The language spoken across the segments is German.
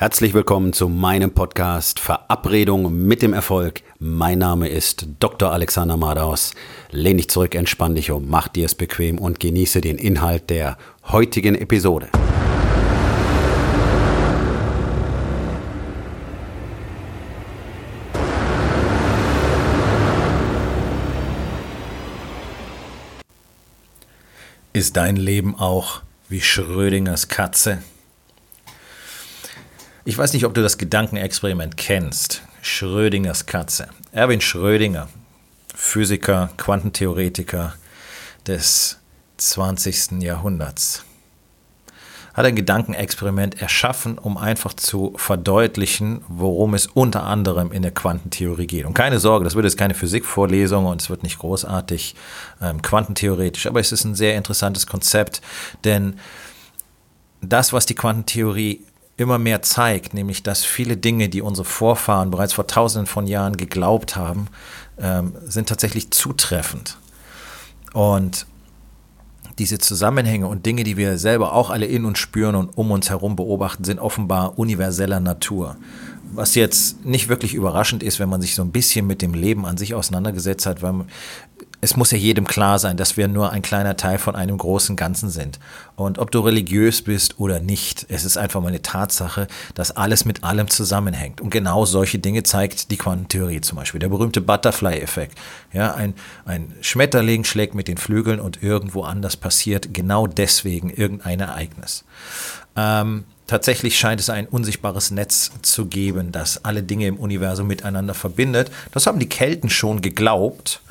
Herzlich willkommen zu meinem Podcast Verabredung mit dem Erfolg. Mein Name ist Dr. Alexander Madaus. Lehn dich zurück, entspann dich um, mach dir es bequem und genieße den Inhalt der heutigen Episode. Ist dein Leben auch wie Schrödingers Katze? Ich weiß nicht, ob du das Gedankenexperiment kennst. Schrödingers Katze. Erwin Schrödinger, Physiker, Quantentheoretiker des 20. Jahrhunderts, hat ein Gedankenexperiment erschaffen, um einfach zu verdeutlichen, worum es unter anderem in der Quantentheorie geht. Und keine Sorge, das wird jetzt keine Physikvorlesung und es wird nicht großartig ähm, quantentheoretisch, aber es ist ein sehr interessantes Konzept, denn das, was die Quantentheorie immer mehr zeigt, nämlich dass viele Dinge, die unsere Vorfahren bereits vor tausenden von Jahren geglaubt haben, ähm, sind tatsächlich zutreffend. Und diese Zusammenhänge und Dinge, die wir selber auch alle in uns spüren und um uns herum beobachten, sind offenbar universeller Natur. Was jetzt nicht wirklich überraschend ist, wenn man sich so ein bisschen mit dem Leben an sich auseinandergesetzt hat, weil es muss ja jedem klar sein, dass wir nur ein kleiner Teil von einem großen Ganzen sind. Und ob du religiös bist oder nicht, es ist einfach mal eine Tatsache, dass alles mit allem zusammenhängt. Und genau solche Dinge zeigt die Quantentheorie zum Beispiel. Der berühmte Butterfly-Effekt. Ja, ein, ein Schmetterling schlägt mit den Flügeln und irgendwo anders passiert genau deswegen irgendein Ereignis. Ähm, Tatsächlich scheint es ein unsichtbares Netz zu geben, das alle Dinge im Universum miteinander verbindet. Das haben die Kelten schon geglaubt.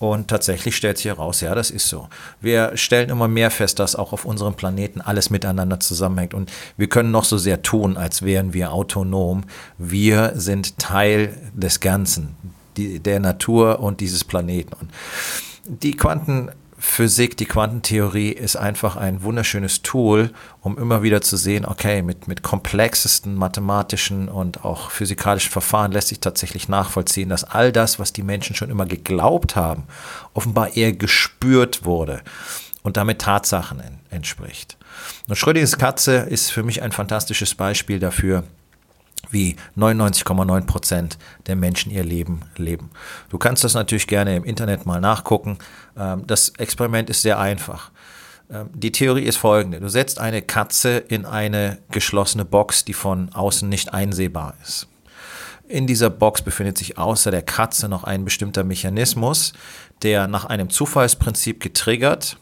Und tatsächlich stellt sich heraus, ja, das ist so. Wir stellen immer mehr fest, dass auch auf unserem Planeten alles miteinander zusammenhängt. Und wir können noch so sehr tun, als wären wir autonom. Wir sind Teil des Ganzen, die, der Natur und dieses Planeten. Und die Quanten Physik, die Quantentheorie ist einfach ein wunderschönes Tool, um immer wieder zu sehen, okay, mit, mit komplexesten mathematischen und auch physikalischen Verfahren lässt sich tatsächlich nachvollziehen, dass all das, was die Menschen schon immer geglaubt haben, offenbar eher gespürt wurde und damit Tatsachen entspricht. Und Schrödingers Katze ist für mich ein fantastisches Beispiel dafür, wie 99,9 Prozent der Menschen ihr Leben leben. Du kannst das natürlich gerne im Internet mal nachgucken. Ähm, das Experiment ist sehr einfach. Ähm, die Theorie ist folgende. Du setzt eine Katze in eine geschlossene Box, die von außen nicht einsehbar ist. In dieser Box befindet sich außer der Katze noch ein bestimmter Mechanismus, der nach einem Zufallsprinzip getriggert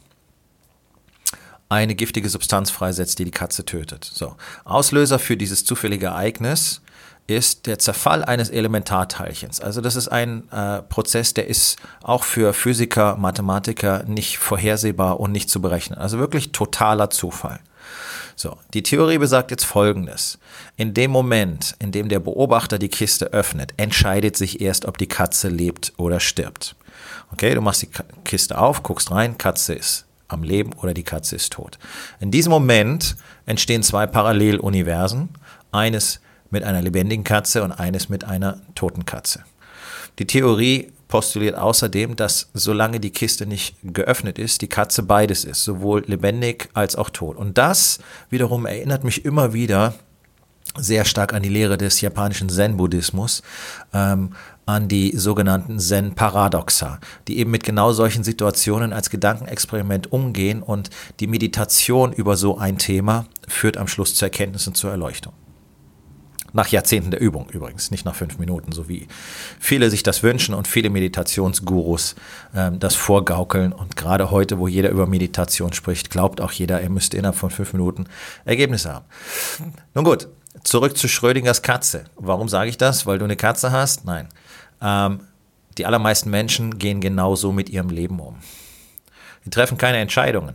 eine giftige Substanz freisetzt, die die Katze tötet. So. Auslöser für dieses zufällige Ereignis ist der Zerfall eines Elementarteilchens. Also das ist ein äh, Prozess, der ist auch für Physiker, Mathematiker nicht vorhersehbar und nicht zu berechnen. Also wirklich totaler Zufall. So, die Theorie besagt jetzt Folgendes. In dem Moment, in dem der Beobachter die Kiste öffnet, entscheidet sich erst, ob die Katze lebt oder stirbt. Okay, du machst die Kiste auf, guckst rein, Katze ist am Leben oder die Katze ist tot. In diesem Moment entstehen zwei Paralleluniversen. Eines mit einer lebendigen Katze und eines mit einer toten Katze. Die Theorie postuliert außerdem, dass solange die Kiste nicht geöffnet ist, die Katze beides ist, sowohl lebendig als auch tot. Und das wiederum erinnert mich immer wieder sehr stark an die Lehre des japanischen Zen-Buddhismus, ähm, an die sogenannten Zen-Paradoxa, die eben mit genau solchen Situationen als Gedankenexperiment umgehen und die Meditation über so ein Thema führt am Schluss zur Erkenntnis und zur Erleuchtung. Nach Jahrzehnten der Übung übrigens, nicht nach fünf Minuten, so wie viele sich das wünschen und viele Meditationsgurus ähm, das vorgaukeln. Und gerade heute, wo jeder über Meditation spricht, glaubt auch jeder, er müsste innerhalb von fünf Minuten Ergebnisse haben. Nun gut, zurück zu Schrödingers Katze. Warum sage ich das? Weil du eine Katze hast? Nein. Ähm, die allermeisten Menschen gehen genauso mit ihrem Leben um. Sie treffen keine Entscheidungen,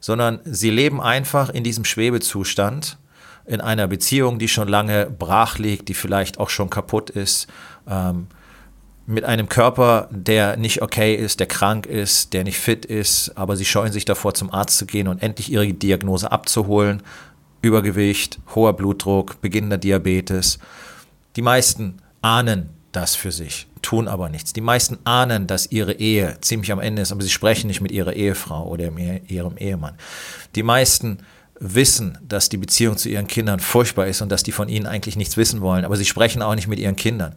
sondern sie leben einfach in diesem Schwebezustand in einer Beziehung, die schon lange brach liegt, die vielleicht auch schon kaputt ist, ähm, mit einem Körper, der nicht okay ist, der krank ist, der nicht fit ist, aber sie scheuen sich davor, zum Arzt zu gehen und endlich ihre Diagnose abzuholen. Übergewicht, hoher Blutdruck, beginnender Diabetes. Die meisten ahnen das für sich, tun aber nichts. Die meisten ahnen, dass ihre Ehe ziemlich am Ende ist, aber sie sprechen nicht mit ihrer Ehefrau oder ihrem Ehemann. Die meisten wissen, dass die Beziehung zu ihren Kindern furchtbar ist und dass die von ihnen eigentlich nichts wissen wollen, aber sie sprechen auch nicht mit ihren Kindern.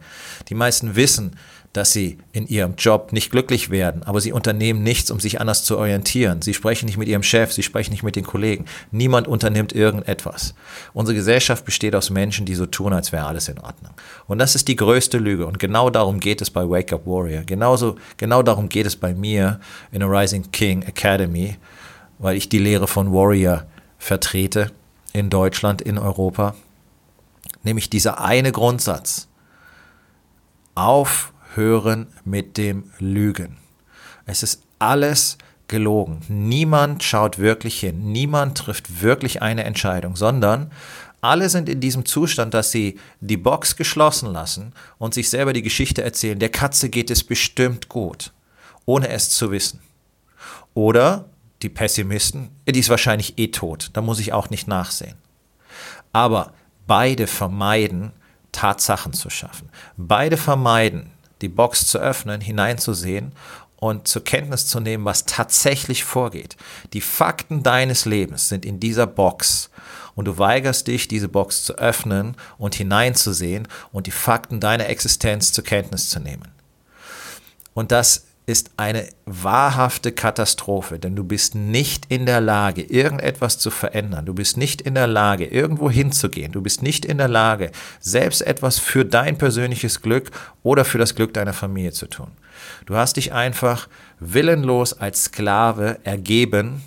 Die meisten wissen, dass sie in ihrem Job nicht glücklich werden, aber sie unternehmen nichts, um sich anders zu orientieren. Sie sprechen nicht mit ihrem Chef, sie sprechen nicht mit den Kollegen. Niemand unternimmt irgendetwas. Unsere Gesellschaft besteht aus Menschen, die so tun, als wäre alles in Ordnung. Und das ist die größte Lüge. Und genau darum geht es bei Wake Up Warrior. Genauso, genau darum geht es bei mir in der Rising King Academy, weil ich die Lehre von Warrior vertrete in Deutschland, in Europa. Nämlich dieser eine Grundsatz. Auf hören mit dem Lügen. Es ist alles gelogen. Niemand schaut wirklich hin. Niemand trifft wirklich eine Entscheidung, sondern alle sind in diesem Zustand, dass sie die Box geschlossen lassen und sich selber die Geschichte erzählen, der Katze geht es bestimmt gut, ohne es zu wissen. Oder die Pessimisten, die ist wahrscheinlich eh tot, da muss ich auch nicht nachsehen. Aber beide vermeiden, Tatsachen zu schaffen. Beide vermeiden, die Box zu öffnen, hineinzusehen und zur Kenntnis zu nehmen, was tatsächlich vorgeht. Die Fakten deines Lebens sind in dieser Box und du weigerst dich, diese Box zu öffnen und hineinzusehen und die Fakten deiner Existenz zur Kenntnis zu nehmen. Und das ist eine wahrhafte Katastrophe, denn du bist nicht in der Lage, irgendetwas zu verändern. Du bist nicht in der Lage, irgendwo hinzugehen. Du bist nicht in der Lage, selbst etwas für dein persönliches Glück oder für das Glück deiner Familie zu tun. Du hast dich einfach willenlos als Sklave ergeben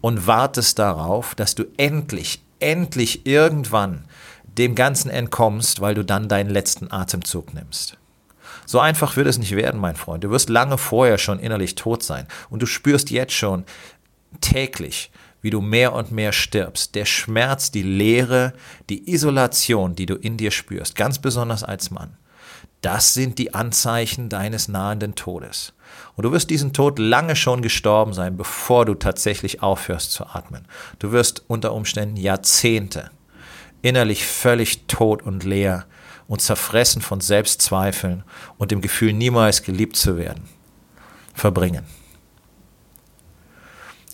und wartest darauf, dass du endlich, endlich irgendwann dem Ganzen entkommst, weil du dann deinen letzten Atemzug nimmst. So einfach wird es nicht werden, mein Freund. Du wirst lange vorher schon innerlich tot sein. Und du spürst jetzt schon täglich, wie du mehr und mehr stirbst. Der Schmerz, die Leere, die Isolation, die du in dir spürst, ganz besonders als Mann. Das sind die Anzeichen deines nahenden Todes. Und du wirst diesen Tod lange schon gestorben sein, bevor du tatsächlich aufhörst zu atmen. Du wirst unter Umständen Jahrzehnte innerlich völlig tot und leer und zerfressen von Selbstzweifeln und dem Gefühl, niemals geliebt zu werden, verbringen.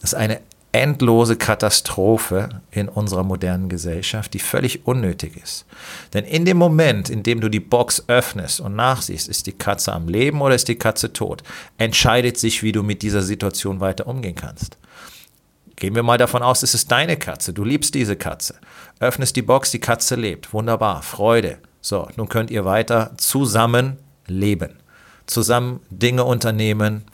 Das ist eine endlose Katastrophe in unserer modernen Gesellschaft, die völlig unnötig ist. Denn in dem Moment, in dem du die Box öffnest und nachsiehst, ist die Katze am Leben oder ist die Katze tot, entscheidet sich, wie du mit dieser Situation weiter umgehen kannst. Gehen wir mal davon aus, es ist deine Katze, du liebst diese Katze. Öffnest die Box, die Katze lebt. Wunderbar, Freude, so, nun könnt ihr weiter zusammen leben, zusammen Dinge unternehmen,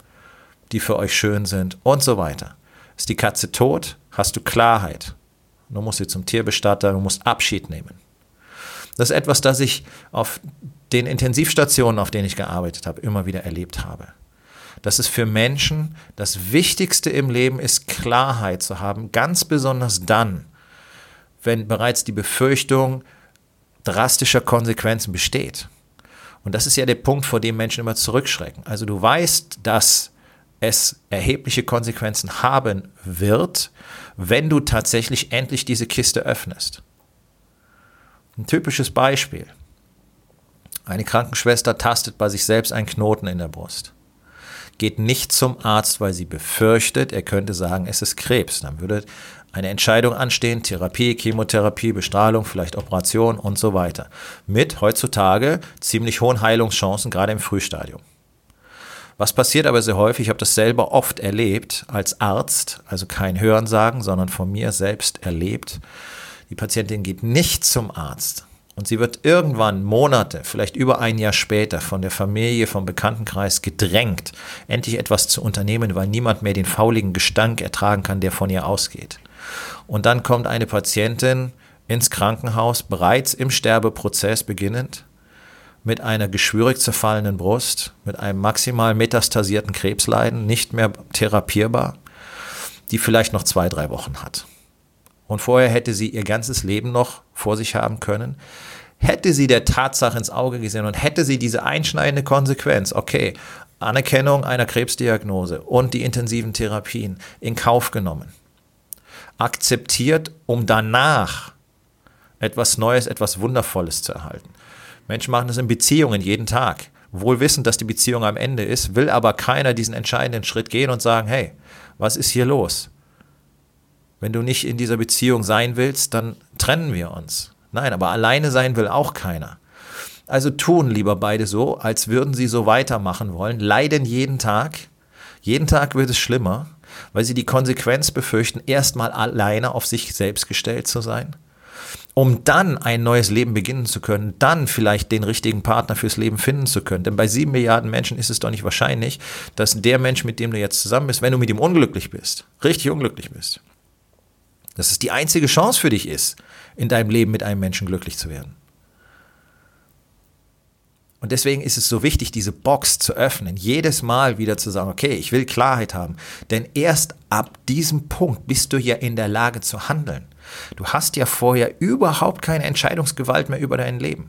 die für euch schön sind und so weiter. Ist die Katze tot, hast du Klarheit. Du musst sie zum Tierbestatter, du musst Abschied nehmen. Das ist etwas, das ich auf den Intensivstationen, auf denen ich gearbeitet habe, immer wieder erlebt habe. Dass es für Menschen das Wichtigste im Leben ist, Klarheit zu haben, ganz besonders dann, wenn bereits die Befürchtung drastischer Konsequenzen besteht. Und das ist ja der Punkt, vor dem Menschen immer zurückschrecken. Also du weißt, dass es erhebliche Konsequenzen haben wird, wenn du tatsächlich endlich diese Kiste öffnest. Ein typisches Beispiel. Eine Krankenschwester tastet bei sich selbst einen Knoten in der Brust. Geht nicht zum Arzt, weil sie befürchtet, er könnte sagen, es ist Krebs. Dann würde eine Entscheidung anstehen, Therapie, Chemotherapie, Bestrahlung, vielleicht Operation und so weiter. Mit heutzutage ziemlich hohen Heilungschancen, gerade im Frühstadium. Was passiert aber sehr häufig, ich habe das selber oft erlebt als Arzt, also kein Hörensagen, sondern von mir selbst erlebt. Die Patientin geht nicht zum Arzt und sie wird irgendwann Monate, vielleicht über ein Jahr später von der Familie, vom Bekanntenkreis gedrängt, endlich etwas zu unternehmen, weil niemand mehr den fauligen Gestank ertragen kann, der von ihr ausgeht. Und dann kommt eine Patientin ins Krankenhaus, bereits im Sterbeprozess beginnend, mit einer geschwürig zerfallenen Brust, mit einem maximal metastasierten Krebsleiden, nicht mehr therapierbar, die vielleicht noch zwei, drei Wochen hat. Und vorher hätte sie ihr ganzes Leben noch vor sich haben können. Hätte sie der Tatsache ins Auge gesehen und hätte sie diese einschneidende Konsequenz, okay, Anerkennung einer Krebsdiagnose und die intensiven Therapien in Kauf genommen, akzeptiert, um danach etwas Neues, etwas Wundervolles zu erhalten. Menschen machen das in Beziehungen jeden Tag. Wohl wissend, dass die Beziehung am Ende ist, will aber keiner diesen entscheidenden Schritt gehen und sagen, hey, was ist hier los? Wenn du nicht in dieser Beziehung sein willst, dann trennen wir uns. Nein, aber alleine sein will auch keiner. Also tun lieber beide so, als würden sie so weitermachen wollen, leiden jeden Tag. Jeden Tag wird es schlimmer, weil sie die Konsequenz befürchten, erstmal alleine auf sich selbst gestellt zu sein um dann ein neues Leben beginnen zu können, dann vielleicht den richtigen Partner fürs Leben finden zu können. Denn bei sieben Milliarden Menschen ist es doch nicht wahrscheinlich, dass der Mensch, mit dem du jetzt zusammen bist, wenn du mit ihm unglücklich bist, richtig unglücklich bist, dass es die einzige Chance für dich ist, in deinem Leben mit einem Menschen glücklich zu werden. Und deswegen ist es so wichtig, diese Box zu öffnen, jedes Mal wieder zu sagen, okay, ich will Klarheit haben. Denn erst ab diesem Punkt bist du ja in der Lage zu handeln. Du hast ja vorher überhaupt keine Entscheidungsgewalt mehr über dein Leben,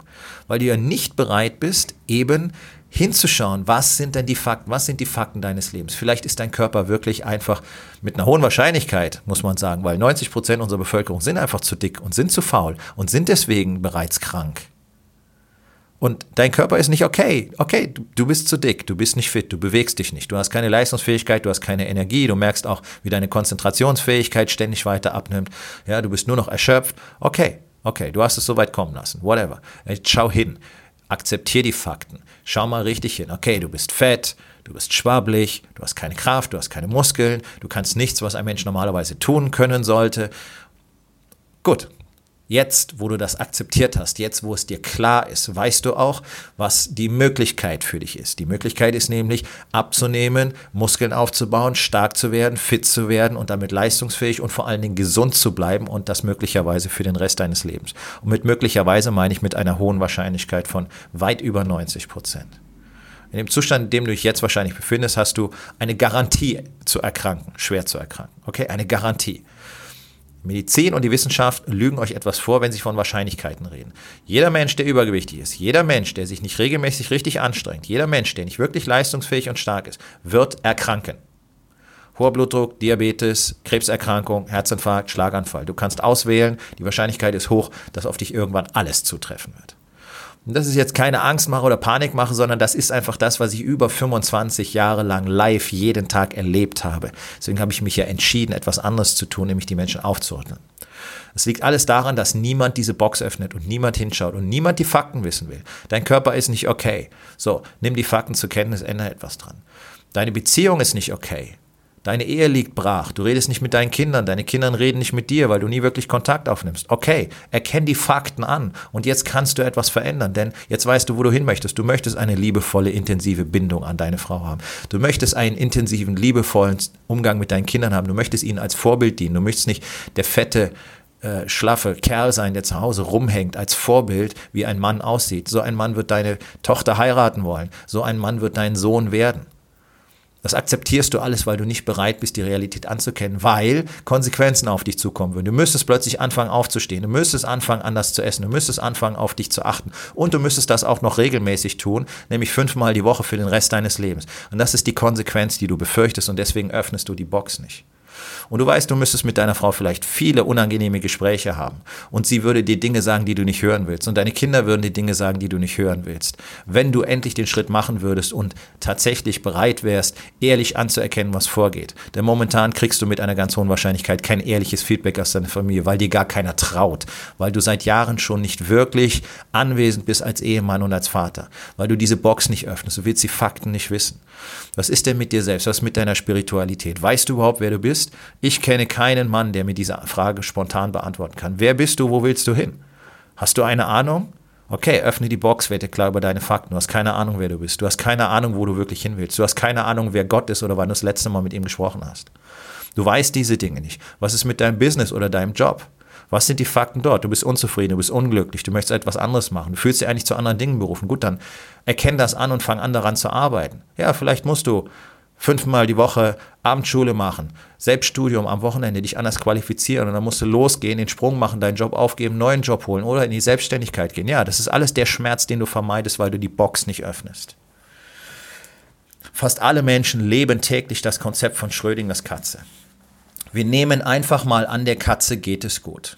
weil du ja nicht bereit bist, eben hinzuschauen, was sind denn die Fakten, was sind die Fakten deines Lebens. Vielleicht ist dein Körper wirklich einfach mit einer hohen Wahrscheinlichkeit, muss man sagen, weil 90 Prozent unserer Bevölkerung sind einfach zu dick und sind zu faul und sind deswegen bereits krank. Und dein Körper ist nicht okay. Okay, du, bist zu dick, du bist nicht fit, du bewegst dich nicht, du hast keine Leistungsfähigkeit, du hast keine Energie, du merkst auch, wie deine Konzentrationsfähigkeit ständig weiter abnimmt. Ja, du bist nur noch erschöpft. Okay, okay, du hast es so weit kommen lassen. Whatever. Jetzt schau hin. Akzeptier die Fakten. Schau mal richtig hin. Okay, du bist fett, du bist schwabbelig, du hast keine Kraft, du hast keine Muskeln, du kannst nichts, was ein Mensch normalerweise tun können sollte. Gut, Jetzt, wo du das akzeptiert hast, jetzt, wo es dir klar ist, weißt du auch, was die Möglichkeit für dich ist. Die Möglichkeit ist nämlich abzunehmen, Muskeln aufzubauen, stark zu werden, fit zu werden und damit leistungsfähig und vor allen Dingen gesund zu bleiben und das möglicherweise für den Rest deines Lebens. Und mit möglicherweise meine ich mit einer hohen Wahrscheinlichkeit von weit über 90 Prozent. In dem Zustand, in dem du dich jetzt wahrscheinlich befindest, hast du eine Garantie zu erkranken, schwer zu erkranken. Okay, eine Garantie. Medizin und die Wissenschaft lügen euch etwas vor, wenn sie von Wahrscheinlichkeiten reden. Jeder Mensch, der übergewichtig ist, jeder Mensch, der sich nicht regelmäßig richtig anstrengt, jeder Mensch, der nicht wirklich leistungsfähig und stark ist, wird erkranken. Hoher Blutdruck, Diabetes, Krebserkrankung, Herzinfarkt, Schlaganfall. Du kannst auswählen, die Wahrscheinlichkeit ist hoch, dass auf dich irgendwann alles zutreffen wird. Und das ist jetzt keine Angstmache oder Panikmache, sondern das ist einfach das, was ich über 25 Jahre lang live jeden Tag erlebt habe. Deswegen habe ich mich ja entschieden, etwas anderes zu tun, nämlich die Menschen aufzuordnen. Es liegt alles daran, dass niemand diese Box öffnet und niemand hinschaut und niemand die Fakten wissen will. Dein Körper ist nicht okay. So, nimm die Fakten zur Kenntnis, ändere etwas dran. Deine Beziehung ist nicht okay. Deine Ehe liegt brach. Du redest nicht mit deinen Kindern. Deine Kinder reden nicht mit dir, weil du nie wirklich Kontakt aufnimmst. Okay, erkenn die Fakten an. Und jetzt kannst du etwas verändern, denn jetzt weißt du, wo du hin möchtest. Du möchtest eine liebevolle, intensive Bindung an deine Frau haben. Du möchtest einen intensiven, liebevollen Umgang mit deinen Kindern haben. Du möchtest ihnen als Vorbild dienen. Du möchtest nicht der fette, äh, schlaffe Kerl sein, der zu Hause rumhängt, als Vorbild, wie ein Mann aussieht. So ein Mann wird deine Tochter heiraten wollen. So ein Mann wird dein Sohn werden. Das akzeptierst du alles, weil du nicht bereit bist, die Realität anzukennen, weil Konsequenzen auf dich zukommen würden. Du müsstest plötzlich anfangen aufzustehen, du müsstest anfangen anders zu essen, du müsstest anfangen auf dich zu achten und du müsstest das auch noch regelmäßig tun, nämlich fünfmal die Woche für den Rest deines Lebens. Und das ist die Konsequenz, die du befürchtest und deswegen öffnest du die Box nicht. Und du weißt, du müsstest mit deiner Frau vielleicht viele unangenehme Gespräche haben. Und sie würde dir Dinge sagen, die du nicht hören willst. Und deine Kinder würden dir Dinge sagen, die du nicht hören willst. Wenn du endlich den Schritt machen würdest und tatsächlich bereit wärst, ehrlich anzuerkennen, was vorgeht. Denn momentan kriegst du mit einer ganz hohen Wahrscheinlichkeit kein ehrliches Feedback aus deiner Familie, weil dir gar keiner traut. Weil du seit Jahren schon nicht wirklich anwesend bist als Ehemann und als Vater. Weil du diese Box nicht öffnest. Du willst die Fakten nicht wissen. Was ist denn mit dir selbst? Was ist mit deiner Spiritualität? Weißt du überhaupt, wer du bist? Ich kenne keinen Mann, der mir diese Frage spontan beantworten kann. Wer bist du? Wo willst du hin? Hast du eine Ahnung? Okay, öffne die Box, werde klar über deine Fakten. Du hast keine Ahnung, wer du bist. Du hast keine Ahnung, wo du wirklich hin willst. Du hast keine Ahnung, wer Gott ist oder wann du das letzte Mal mit ihm gesprochen hast. Du weißt diese Dinge nicht. Was ist mit deinem Business oder deinem Job? Was sind die Fakten dort? Du bist unzufrieden, du bist unglücklich, du möchtest etwas anderes machen, du fühlst dich eigentlich zu anderen Dingen berufen. Gut, dann erkenn das an und fang an daran zu arbeiten. Ja, vielleicht musst du fünfmal die Woche Abendschule machen, Selbststudium am Wochenende, dich anders qualifizieren und dann musst du losgehen, den Sprung machen, deinen Job aufgeben, neuen Job holen oder in die Selbstständigkeit gehen. Ja, das ist alles der Schmerz, den du vermeidest, weil du die Box nicht öffnest. Fast alle Menschen leben täglich das Konzept von Schrödingers Katze. Wir nehmen einfach mal an, der Katze geht es gut.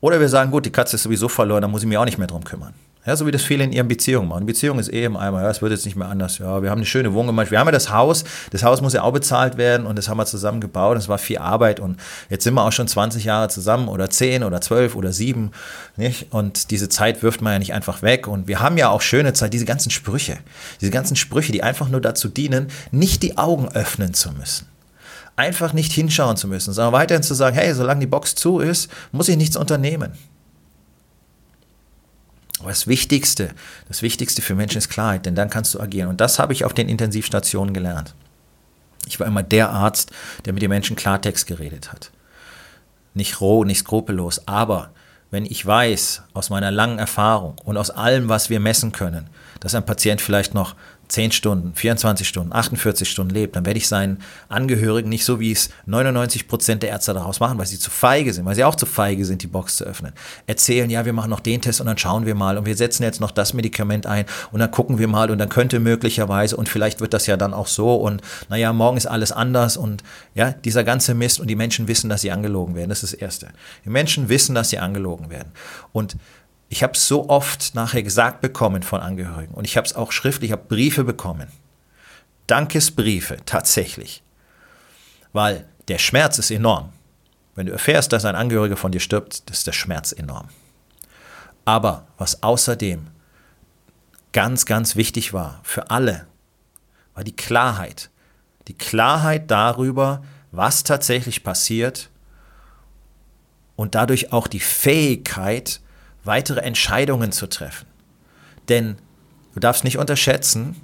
Oder wir sagen, gut, die Katze ist sowieso verloren, da muss ich mich auch nicht mehr drum kümmern. Ja, so wie das viele in ihren Beziehungen machen. Beziehung ist eh im Eimer, ja, es wird jetzt nicht mehr anders. Ja, wir haben eine schöne Wohnung gemacht. Wir haben ja das Haus, das Haus muss ja auch bezahlt werden und das haben wir zusammen gebaut. Das war viel Arbeit und jetzt sind wir auch schon 20 Jahre zusammen oder 10 oder 12 oder 7. Nicht? Und diese Zeit wirft man ja nicht einfach weg. Und wir haben ja auch schöne Zeit, diese ganzen Sprüche, diese ganzen Sprüche, die einfach nur dazu dienen, nicht die Augen öffnen zu müssen einfach nicht hinschauen zu müssen, sondern weiterhin zu sagen, hey, solange die Box zu ist, muss ich nichts unternehmen. Aber das Wichtigste, das Wichtigste für Menschen ist Klarheit, denn dann kannst du agieren. Und das habe ich auf den Intensivstationen gelernt. Ich war immer der Arzt, der mit den Menschen Klartext geredet hat. Nicht roh, nicht skrupellos, aber wenn ich weiß aus meiner langen Erfahrung und aus allem, was wir messen können, dass ein Patient vielleicht noch 10 Stunden, 24 Stunden, 48 Stunden lebt, dann werde ich seinen Angehörigen nicht so, wie es 99 Prozent der Ärzte daraus machen, weil sie zu feige sind, weil sie auch zu feige sind, die Box zu öffnen. Erzählen, ja, wir machen noch den Test und dann schauen wir mal und wir setzen jetzt noch das Medikament ein und dann gucken wir mal und dann könnte möglicherweise und vielleicht wird das ja dann auch so und naja, morgen ist alles anders und ja, dieser ganze Mist und die Menschen wissen, dass sie angelogen werden. Das ist das Erste. Die Menschen wissen, dass sie angelogen werden. Und ich habe es so oft nachher gesagt bekommen von Angehörigen und ich habe es auch schriftlich, ich habe Briefe bekommen. Dankesbriefe, tatsächlich. Weil der Schmerz ist enorm. Wenn du erfährst, dass ein Angehöriger von dir stirbt, ist der Schmerz enorm. Aber was außerdem ganz, ganz wichtig war für alle, war die Klarheit. Die Klarheit darüber, was tatsächlich passiert und dadurch auch die Fähigkeit, weitere Entscheidungen zu treffen. Denn du darfst nicht unterschätzen,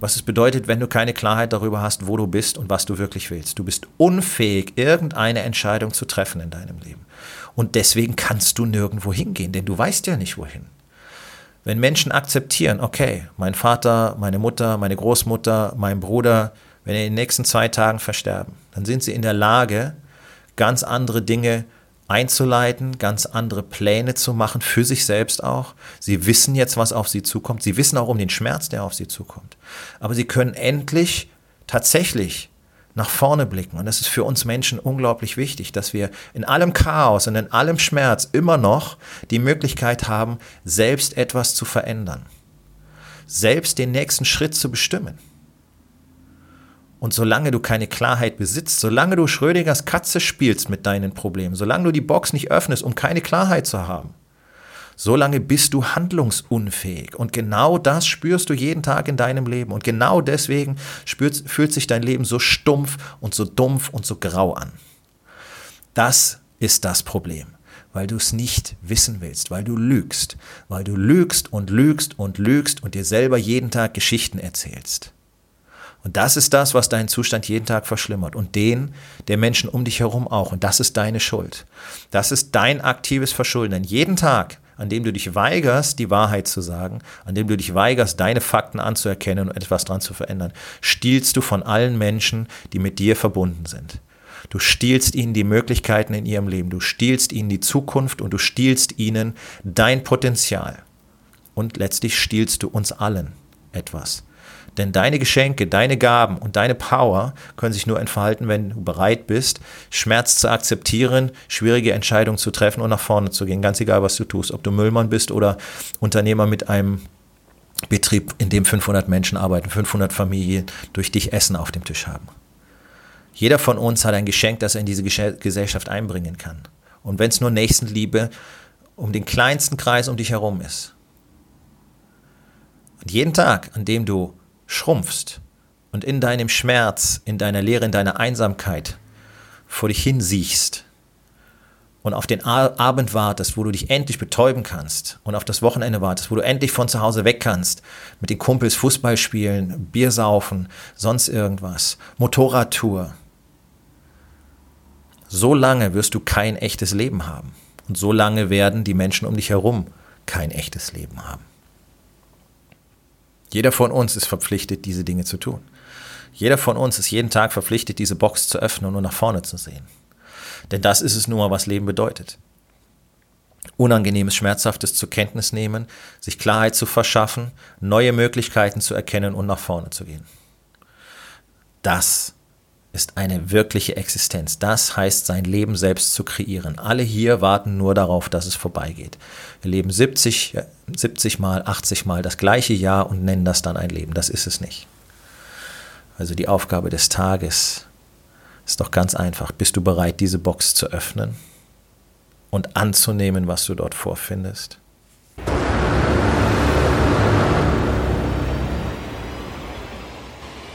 was es bedeutet, wenn du keine Klarheit darüber hast, wo du bist und was du wirklich willst. Du bist unfähig, irgendeine Entscheidung zu treffen in deinem Leben. Und deswegen kannst du nirgendwo hingehen, denn du weißt ja nicht wohin. Wenn Menschen akzeptieren, okay, mein Vater, meine Mutter, meine Großmutter, mein Bruder, wenn in den nächsten zwei Tagen versterben, dann sind sie in der Lage, ganz andere Dinge zu einzuleiten, ganz andere Pläne zu machen, für sich selbst auch. Sie wissen jetzt, was auf sie zukommt. Sie wissen auch um den Schmerz, der auf sie zukommt. Aber sie können endlich tatsächlich nach vorne blicken. Und das ist für uns Menschen unglaublich wichtig, dass wir in allem Chaos und in allem Schmerz immer noch die Möglichkeit haben, selbst etwas zu verändern. Selbst den nächsten Schritt zu bestimmen. Und solange du keine Klarheit besitzt, solange du Schrödingers Katze spielst mit deinen Problemen, solange du die Box nicht öffnest, um keine Klarheit zu haben, solange bist du handlungsunfähig. Und genau das spürst du jeden Tag in deinem Leben. Und genau deswegen spürt, fühlt sich dein Leben so stumpf und so dumpf und so grau an. Das ist das Problem weil du es nicht wissen willst, weil du lügst, weil du lügst und lügst und lügst und dir selber jeden Tag Geschichten erzählst. Und das ist das, was deinen Zustand jeden Tag verschlimmert und den der Menschen um dich herum auch. Und das ist deine Schuld. Das ist dein aktives Verschulden. Denn jeden Tag, an dem du dich weigerst, die Wahrheit zu sagen, an dem du dich weigerst, deine Fakten anzuerkennen und etwas dran zu verändern, stiehlst du von allen Menschen, die mit dir verbunden sind. Du stiehlst ihnen die Möglichkeiten in ihrem Leben, du stiehlst ihnen die Zukunft und du stiehlst ihnen dein Potenzial. Und letztlich stiehlst du uns allen etwas. Denn deine Geschenke, deine Gaben und deine Power können sich nur entfalten, wenn du bereit bist, Schmerz zu akzeptieren, schwierige Entscheidungen zu treffen und nach vorne zu gehen. Ganz egal, was du tust. Ob du Müllmann bist oder Unternehmer mit einem Betrieb, in dem 500 Menschen arbeiten, 500 Familien durch dich Essen auf dem Tisch haben. Jeder von uns hat ein Geschenk, das er in diese Gesellschaft einbringen kann. Und wenn es nur Nächstenliebe um den kleinsten Kreis um dich herum ist. Und jeden Tag, an dem du schrumpfst und in deinem Schmerz, in deiner Leere, in deiner Einsamkeit vor dich hinsiechst und auf den Abend wartest, wo du dich endlich betäuben kannst und auf das Wochenende wartest, wo du endlich von zu Hause weg kannst, mit den Kumpels Fußball spielen, Bier saufen, sonst irgendwas, Motorradtour. So lange wirst du kein echtes Leben haben. Und so lange werden die Menschen um dich herum kein echtes Leben haben. Jeder von uns ist verpflichtet, diese Dinge zu tun. Jeder von uns ist jeden Tag verpflichtet, diese Box zu öffnen und nach vorne zu sehen. Denn das ist es nun mal, was Leben bedeutet. Unangenehmes, Schmerzhaftes zur Kenntnis nehmen, sich Klarheit zu verschaffen, neue Möglichkeiten zu erkennen und nach vorne zu gehen. Das ist eine wirkliche Existenz. Das heißt, sein Leben selbst zu kreieren. Alle hier warten nur darauf, dass es vorbeigeht. Wir leben 70, 70 Mal, 80 Mal das gleiche Jahr und nennen das dann ein Leben. Das ist es nicht. Also die Aufgabe des Tages ist doch ganz einfach. Bist du bereit, diese Box zu öffnen und anzunehmen, was du dort vorfindest?